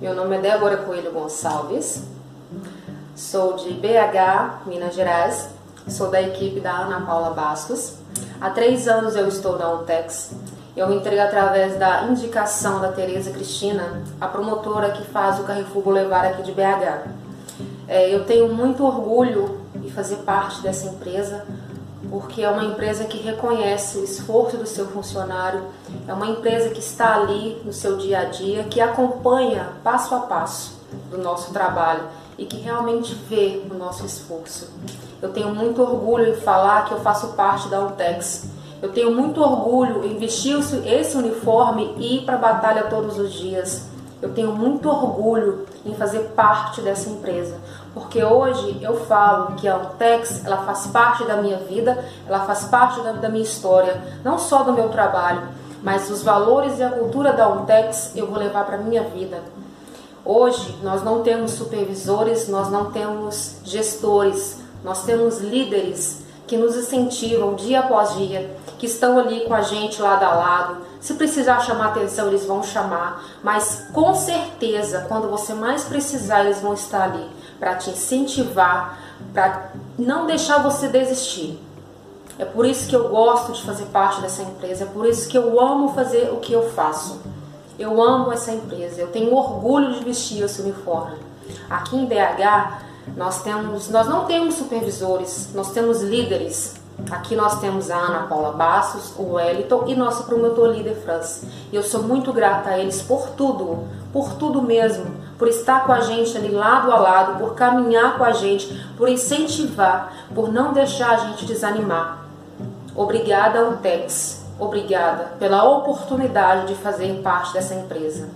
Meu nome é Débora Coelho Gonçalves, sou de BH, Minas Gerais, sou da equipe da Ana Paula Bastos. Há três anos eu estou na Untex. Eu entrei através da indicação da Tereza Cristina, a promotora que faz o Carrefour Boulevard aqui de BH. É, eu tenho muito orgulho de fazer parte dessa empresa, porque é uma empresa que reconhece o esforço do seu funcionário, é uma empresa que está ali no seu dia a dia, que acompanha passo a passo do nosso trabalho e que realmente vê o nosso esforço. Eu tenho muito orgulho em falar que eu faço parte da Untex. Eu tenho muito orgulho em vestir esse uniforme e ir para a batalha todos os dias. Eu tenho muito orgulho em fazer parte dessa empresa, porque hoje eu falo que a Untex ela faz parte da minha vida, ela faz parte da, da minha história, não só do meu trabalho, mas os valores e a cultura da Untex eu vou levar para minha vida. Hoje nós não temos supervisores, nós não temos gestores, nós temos líderes que nos incentivam dia após dia, que estão ali com a gente lado a lado, se precisar chamar atenção, eles vão chamar, mas com certeza, quando você mais precisar, eles vão estar ali para te incentivar, para não deixar você desistir. É por isso que eu gosto de fazer parte dessa empresa, é por isso que eu amo fazer o que eu faço. Eu amo essa empresa, eu tenho orgulho de vestir esse uniforme. Aqui em BH, nós temos, nós não temos supervisores, nós temos líderes Aqui nós temos a Ana Paula Bastos, o Wellington e nosso promotor líder Franz. E eu sou muito grata a eles por tudo, por tudo mesmo, por estar com a gente ali lado a lado, por caminhar com a gente, por incentivar, por não deixar a gente desanimar. Obrigada, Untex. Obrigada pela oportunidade de fazer parte dessa empresa.